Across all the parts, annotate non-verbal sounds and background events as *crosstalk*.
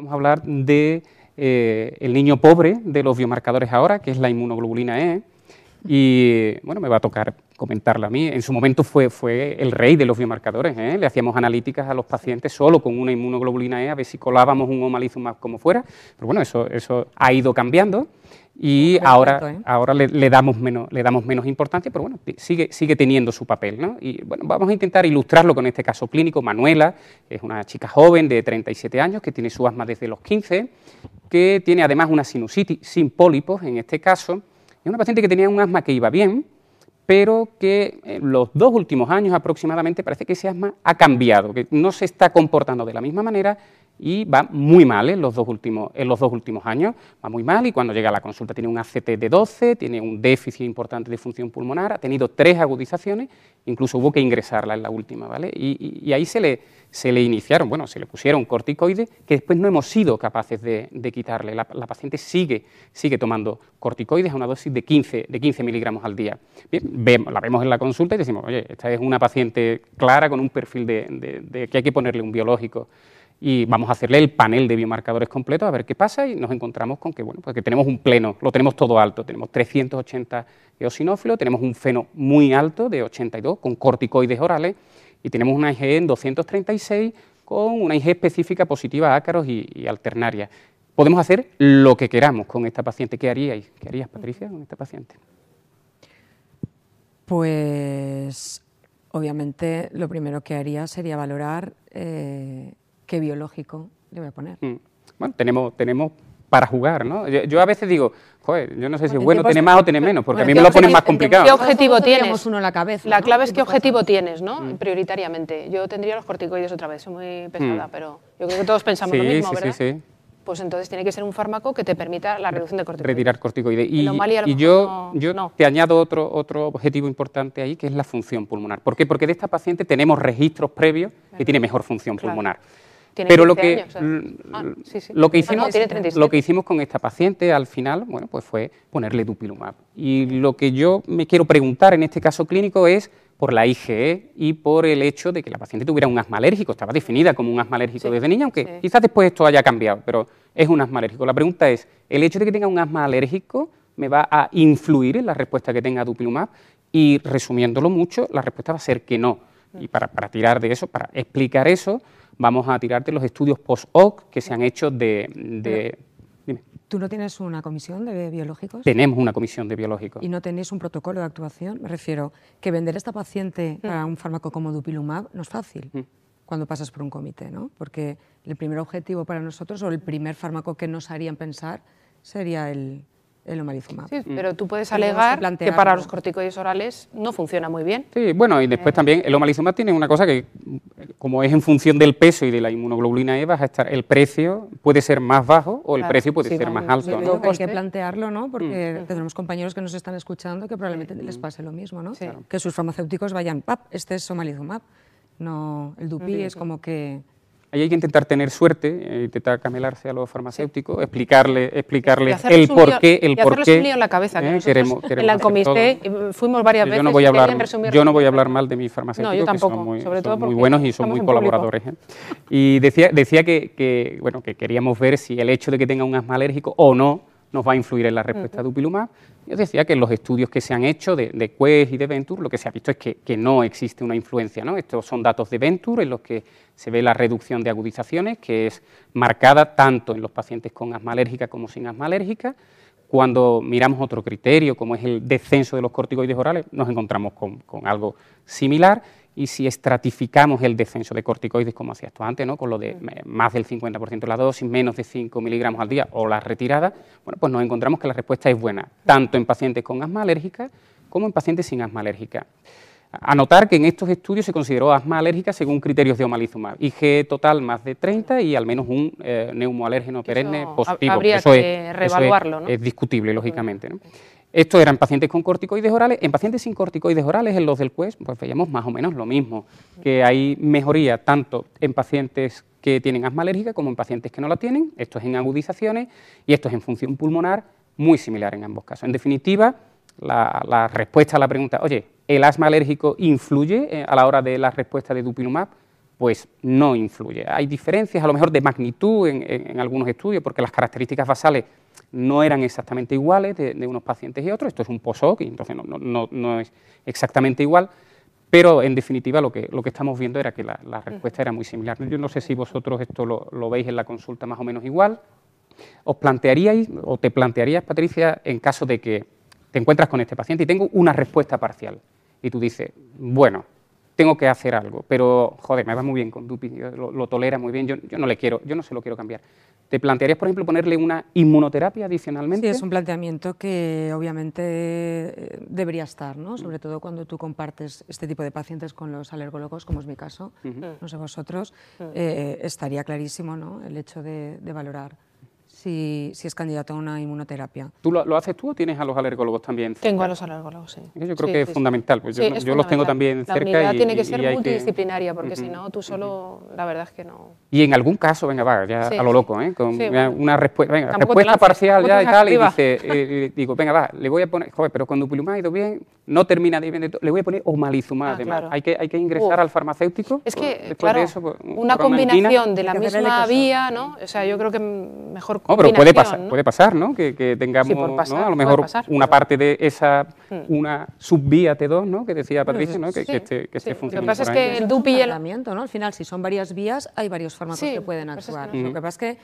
Vamos a hablar de eh, el niño pobre de los biomarcadores ahora, que es la inmunoglobulina E. Y bueno, me va a tocar comentarla a mí. En su momento fue, fue el rey de los biomarcadores. ¿eh? Le hacíamos analíticas a los pacientes solo con una inmunoglobulina E, a ver si colábamos un omalizumab como fuera. Pero bueno, eso, eso ha ido cambiando y ahora, ¿eh? ahora le, damos menos, le damos menos importancia, pero bueno, sigue, sigue teniendo su papel. ¿no? Y bueno, vamos a intentar ilustrarlo con este caso clínico. Manuela es una chica joven de 37 años que tiene su asma desde los 15, que tiene además una sinusitis sin pólipos en este caso. Es una paciente que tenía un asma que iba bien, pero que en los dos últimos años aproximadamente parece que ese asma ha cambiado, que no se está comportando de la misma manera y va muy mal en los, dos últimos, en los dos últimos años, va muy mal y cuando llega a la consulta tiene un ACT de 12, tiene un déficit importante de función pulmonar, ha tenido tres agudizaciones, incluso hubo que ingresarla en la última, ¿vale? Y, ahí se le, se le iniciaron, bueno, se le pusieron corticoides que después no hemos sido capaces de, quitarle. La, paciente sigue, sigue tomando corticoides a una dosis de 15, de 15 miligramos al día. Bien, la vemos en la consulta y decimos, oye, esta es una paciente clara con un perfil de que hay que ponerle un biológico y vamos a hacerle el panel de biomarcadores completo a ver qué pasa y nos encontramos con que, bueno, pues tenemos un pleno, lo tenemos todo alto, tenemos 380 eosinófilos, tenemos un feno muy alto de 82 con corticoides orales y tenemos una IG en 236 con una IG específica positiva a ácaros y, alternaria. Podemos hacer lo que queramos con esta paciente. ¿Qué haríais? ¿Qué harías, Patricia, con esta paciente? Pues obviamente lo primero que haría sería valorar eh, qué biológico le voy a poner. Mm. Bueno, tenemos, tenemos para jugar, ¿no? Yo, a veces digo, joder, yo no sé si es bueno tener más o tener menos, porque a mí me lo ponen más complicado. ¿Qué objetivo tienes? uno en la cabeza. La clave es qué objetivo tienes, ¿no? Mm. Prioritariamente. Yo tendría los corticoides otra vez, soy muy pesada, mm. pero yo creo que todos pensamos lo mismo, ¿verdad? Sí, sí, Pues entonces tiene que ser un fármaco que te permita la reducción de corticoides. Retirar corticoides. Y, y yo, yo te añado otro, otro objetivo importante ahí, que es la función pulmonar. ¿Por qué? Porque de esta paciente tenemos registros previos que tiene mejor función pulmonar. Pero lo que, ah, lo, que hicimos, lo que hicimos con esta paciente al final, bueno, pues fue ponerle dupilumab. Y lo que yo me quiero preguntar en este caso clínico es por la IgE y por el hecho de que la paciente tuviera un asma alérgico. Estaba definida como un asma alérgico desde niña, aunque quizás después esto haya cambiado, pero es un asma alérgico. La pregunta es, ¿el hecho de que tenga un asma alérgico me va a influir en la respuesta que tenga dupilumab? Y resumiéndolo mucho, la respuesta va a ser que no. Y para, para tirar de eso, para explicar eso, vamos a tirarte los estudios post-hoc que se han hecho de... ¿Tú no tienes una comisión de biológicos? Tenemos una comisión de biológicos. ¿Y no tenéis un protocolo de actuación? Me refiero que vender a esta paciente mm. para un fármaco como dupilumab no es fácil mm. cuando pasas por un comité, ¿no? Porque el primer objetivo para nosotros o el primer fármaco que nos harían pensar sería el, el omalizumab. Sí, pero tú puedes alegar que para los corticoides orales no funciona muy bien. Sí, bueno, y después también el omalizumab tiene una cosa que, como es en función del peso y de la inmunoglobulina E, vas a estar, el precio puede ser más bajo o el precio puede ser más alto. ¿no? Hay que plantearlo, ¿no? Porque mm. tenemos compañeros que nos están escuchando que probablemente les mm. pase lo mismo, ¿no? Que sus farmacéuticos vayan, pap, este es omalizumab. No, el Dupi es como que Ahí hay que intentar tener suerte, eh, intentar camelarse a los farmacéuticos, explicarle, explicarles el por qué, el por qué. en la cabeza. Que eh, queremos, en la comité fuimos varias veces. Yo no voy a hablar, yo no voy a hablar mal de mis farmacéuticos, no, yo tampoco, que son muy, sobre todo muy buenos y son muy colaboradores. ¿eh? Y decía, decía que, que, bueno, que queríamos ver si el hecho de que tenga un asma alérgico o no nos va a influir en la respuesta de Dupilumab. Yo decía que en los estudios que se han hecho de, de Quest y de Venture, lo que se ha visto es que, no existe una influencia. ¿no? Estos son datos de Venture en los que se ve la reducción de agudizaciones, que es marcada tanto en los pacientes con asma alérgica como sin asma alérgica. Cuando miramos otro criterio, como es el descenso de los corticoides orales, nos encontramos con, con algo similar y si estratificamos el descenso de corticoides, como hacía esto antes, ¿no? con lo de más del 50% de la dosis, menos de 5 miligramos al día o la retirada, bueno, pues nos encontramos que la respuesta es buena, tanto en pacientes con asma alérgica como en pacientes sin asma alérgica. Anotar que en estos estudios se consideró asma alérgica según criterios de omalizumab, IG total más de 30 y al menos un eh, neumoalérgeno perenne positivo. Habría eso que reevaluarlo, ¿no? es discutible, lógicamente. ¿no? Estos eran pacientes con corticoides orales. En pacientes sin corticoides orales, en los del Quest, pues veíamos más o menos lo mismo, que hay mejoría tanto en pacientes que tienen asma alérgica como en pacientes que no la tienen. Esto es en agudizaciones y esto es en función pulmonar, muy similar en ambos casos. En definitiva, la, respuesta a la pregunta, oye, ¿el asma alérgico influye eh, a la hora de la respuesta de dupilumab? pues no influye. Hay diferencias a lo mejor de magnitud en, algunos estudios porque las características basales no eran exactamente iguales de, unos pacientes y otros. Esto es un POSOC y entonces no, es exactamente igual, pero en definitiva lo que, lo que estamos viendo era que la, respuesta era muy similar. Yo no sé si vosotros esto lo, veis en la consulta más o menos igual. ¿Os plantearíais o te plantearías, Patricia, en caso de que te encuentras con este paciente y tengo una respuesta parcial y tú dices, bueno, tengo que hacer algo, pero joder, me va muy bien con Dupi, lo, tolera muy bien, yo, no le quiero, yo no se lo quiero cambiar. ¿Te plantearías, por ejemplo, ponerle una inmunoterapia adicionalmente? Sí, es un planteamiento que obviamente debería estar, ¿no? sobre todo cuando tú compartes este tipo de pacientes con los alergólogos, como es mi caso, no sé vosotros, eh, estaría clarísimo ¿no? el hecho de valorar si, si es candidato a una inmunoterapia. ¿Tú lo, haces tú o tienes a los alergólogos también? Tengo a los alergólogos, sí. Yo creo que es fundamental, pues yo, los tengo también cerca. La tiene que ser multidisciplinaria, porque si no, tú solo, la verdad es que no... Y en algún caso, venga, va, ya a lo loco, ¿eh? Con una respuesta, venga, respuesta parcial ya y tal, y dice, eh, *laughs* digo, venga, va, le voy a poner, joder, pero con dupilumab ha ido bien, no termina de bien, le voy a poner omalizumab, ah, además. Hay, que, hay que ingresar al farmacéutico. Es que, claro, eso, pues, una combinación de la misma vía, ¿no? O sea, yo creo que mejor combinación... pero puede pasar puede pasar, ¿no? Que, tengamos a lo mejor una parte de esa, hmm. una subvía T2, ¿no? Que decía Patricia, ¿no? Que, esté, que esté funcionando. Lo que pasa es que el DUPI y el... ¿no? Al final, si son varias vías, hay varios fármacos que pueden actuar. Lo que pasa es que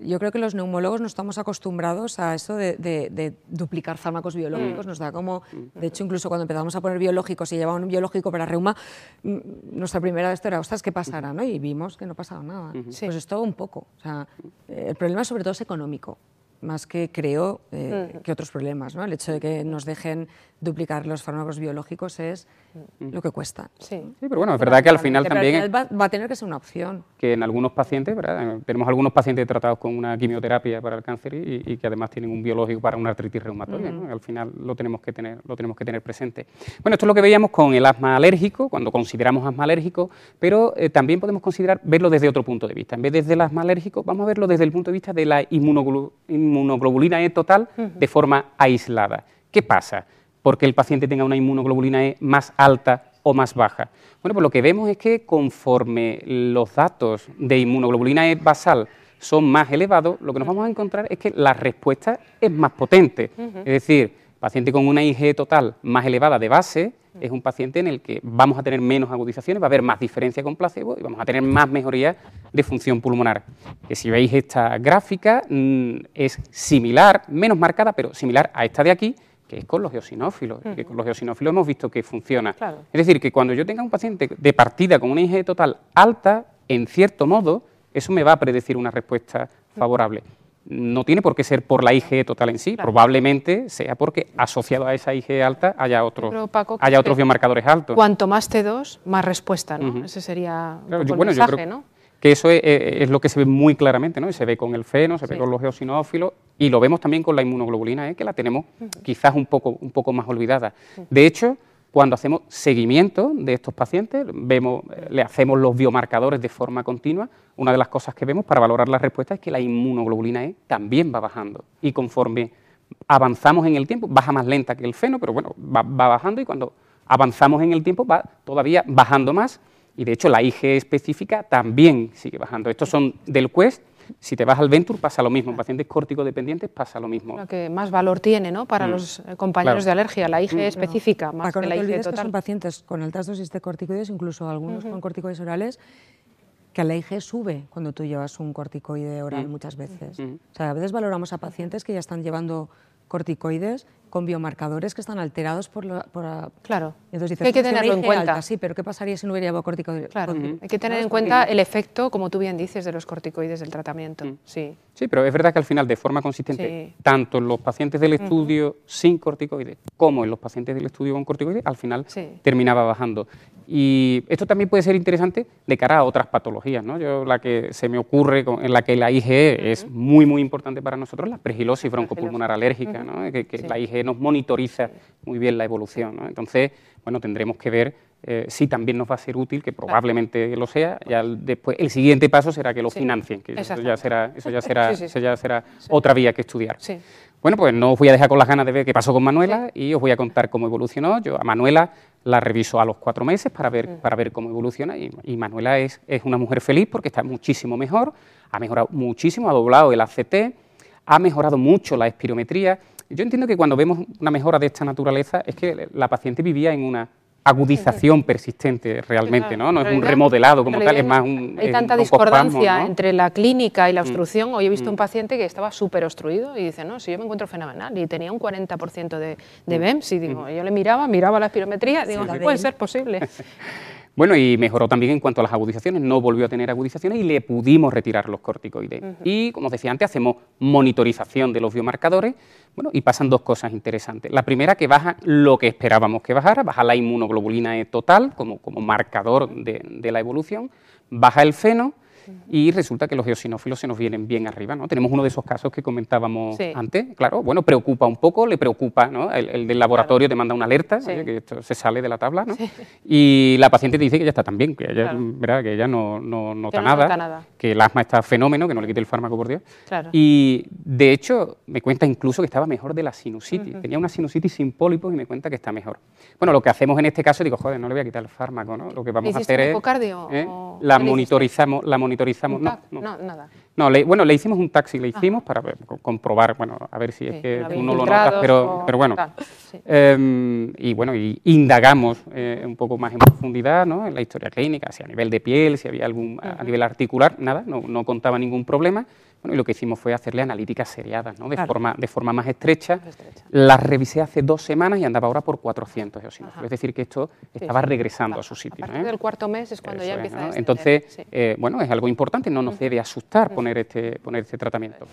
yo creo que los neumólogos no estamos acostumbrados a eso de, duplicar fármacos biológicos. Mm. Nos da como, de hecho, incluso cuando empezamos a poner biológicos y llevaban un biológico para reuma, mm, nuestra primera vez era, ostras, ¿qué pasará? ¿no? Y vimos que no pasaba nada. Pues es todo un poco. O sea, el problema sobre todo es económico más que creo eh, mm. que otros problemas. ¿no? El hecho de que nos dejen duplicar los fármacos biológicos es mm. lo que cuesta. Sí. sí pero bueno, es verdad que al final también... Va, va, a tener que ser una opción. Que en algunos pacientes, ¿verdad? tenemos algunos pacientes tratados con una quimioterapia para el cáncer y, que además tienen un biológico para una artritis reumatoide. ¿no? Al final lo tenemos, que tener, lo tenemos que tener presente. Bueno, esto es lo que veíamos con el asma alérgico, cuando consideramos asma alérgico, pero eh, también podemos considerar verlo desde otro punto de vista. En vez desde el asma alérgico, vamos a verlo desde el punto de vista de la inmunoglobulina E total de forma aislada. ¿Qué pasa? porque el paciente tenga una inmunoglobulina E más alta o más baja? Bueno, pues lo que vemos es que conforme los datos de inmunoglobulina E basal son más elevados, lo que nos vamos a encontrar es que la respuesta es más potente. Es decir, paciente con una IG total más elevada de base es un paciente en el que vamos a tener menos agudizaciones, va a haber más diferencia con placebo y vamos a tener más mejoría de función pulmonar. Que si veis esta gráfica mm, es similar, menos marcada, pero similar a esta de aquí, que es con los eosinófilos, que con los eosinófilos hemos visto que funciona. Es decir, que cuando yo tenga un paciente de partida con una IgE total alta, en cierto modo, eso me va a predecir una respuesta favorable. No tiene por qué ser por la IgE total en sí, probablemente sea porque asociado a esa IgE alta haya, otros, haya otros biomarcadores altos. Cuanto más T2, más respuesta, ¿no? Ese sería el mensaje, ¿no? que eso es, lo que se ve muy claramente, ¿no? Y se ve con el feno, se ve con los eosinófilos y lo vemos también con la inmunoglobulina, ¿eh? que la tenemos quizás un poco, un poco más olvidada. De hecho, cuando hacemos seguimiento de estos pacientes, vemos, eh, le hacemos los biomarcadores de forma continua, una de las cosas que vemos para valorar la respuesta es que la inmunoglobulina E también va bajando y conforme avanzamos en el tiempo, baja más lenta que el feno, pero bueno, va bajando y cuando avanzamos en el tiempo va todavía bajando más y de hecho la IG específica también sigue bajando. Estos son del Quest. Si te vas al Venture pasa lo mismo, en pacientes córtico-dependientes pasa lo mismo. Lo que más valor tiene ¿no? para mm. los eh, compañeros de alergia, la IG mm. específica, más que la IG total. Que son pacientes con altas dosis de corticoides, incluso algunos con corticoides orales, que la IG sube cuando tú llevas un corticoide oral mm. muchas veces. O sea, a veces valoramos a pacientes que ya están llevando corticoides con biomarcadores que están alterados por... La, claro, entonces hay que tenerlo en cuenta. sí, pero ¿qué pasaría si no hubiera llevado corticoides? Claro, hay que tener en cuenta el efecto, como tú bien dices, de los corticoides del tratamiento. Sí. sí, pero es verdad que al final, de forma consistente, tanto en los pacientes del estudio sin corticoides como en los pacientes del estudio con corticoides, al final terminaba bajando. Y esto también puede ser interesante de cara a otras patologías. ¿no? Yo la que se me ocurre, en la que la IgE es muy, muy importante para nosotros, la pregilosis broncopulmonar alérgica, ¿no? que, la IgE nos monitoriza muy bien la evolución. ¿no? Entonces, bueno, tendremos que ver eh, si también nos va a ser útil, que probablemente lo sea. Ya después, el siguiente paso será que lo financien, que eso ya será, eso ya será, eso ya será otra vía que estudiar. Bueno, pues no os voy a dejar con las ganas de ver qué pasó con Manuela y os voy a contar cómo evolucionó. Yo a Manuela la reviso a los cuatro meses para ver, para ver cómo evoluciona y, Manuela es, es, una mujer feliz porque está muchísimo mejor, ha mejorado muchísimo, ha doblado el ACT, ha mejorado mucho la espirometría. Yo entiendo que cuando vemos una mejora de esta naturaleza es que la paciente vivía en una agudización persistente realmente, ¿no? No es un remodelado como tal, es más un... Hay tanta discordancia entre la clínica y la mm. obstrucción. Hoy he visto un mm. paciente que estaba súper obstruido y dice, no, si yo me encuentro fenomenal y tenía un 40% de, de BEMS y digo, mm. yo le miraba, miraba la espirometría, digo, sí, puede ser posible. *laughs* Bueno, y mejoró también en cuanto a las agudizaciones, no volvió a tener agudizaciones y le pudimos retirar los corticoides. Y, como os decía antes, hacemos monitorización de los biomarcadores, bueno, y pasan dos cosas interesantes. La primera, que baja lo que esperábamos que bajara, baja la inmunoglobulina E total como, como marcador de, de la evolución, baja el feno, y resulta que los eosinófilos se nos vienen bien arriba, ¿no? Tenemos uno de esos casos que comentábamos antes, claro, bueno, preocupa un poco, le preocupa, ¿no? El, del laboratorio te manda una alerta, que esto se sale de la tabla, ¿no? Y la paciente te dice que ya está tan bien, que ella, ¿verdad? Que ella no, no nota, nada, que el asma está fenómeno, que no le quite el fármaco, por Dios. Y, de hecho, me cuenta incluso que estaba mejor de la sinusitis. Tenía una sinusitis sin pólipos y me cuenta que está mejor. Bueno, lo que hacemos en este caso, digo, joder, no le voy a quitar el fármaco, ¿no? Lo que vamos a hacer es... ¿eh? La monitorizamos, la monitorizamos monitorizamos. No, no, nada. No, bueno, le hicimos un taxi, le hicimos para comprobar, bueno, a ver si es que uno lo nota, pero, pero bueno. Em, y bueno, y indagamos eh, un poco más en profundidad ¿no? en la historia clínica, si a nivel de piel, si había algún, a nivel articular, nada, no, no contaba ningún problema. Bueno, y lo que hicimos fue hacerle analíticas seriadas, ¿no? de, forma, de forma más estrecha. Las revisé hace dos semanas y andaba ahora por 400 eosinófilos. Es decir, que esto estaba regresando a su sitio. A partir del cuarto mes es cuando ya empieza a Entonces, eh, bueno, es algo importante, no nos debe asustar poner este, poner este tratamiento.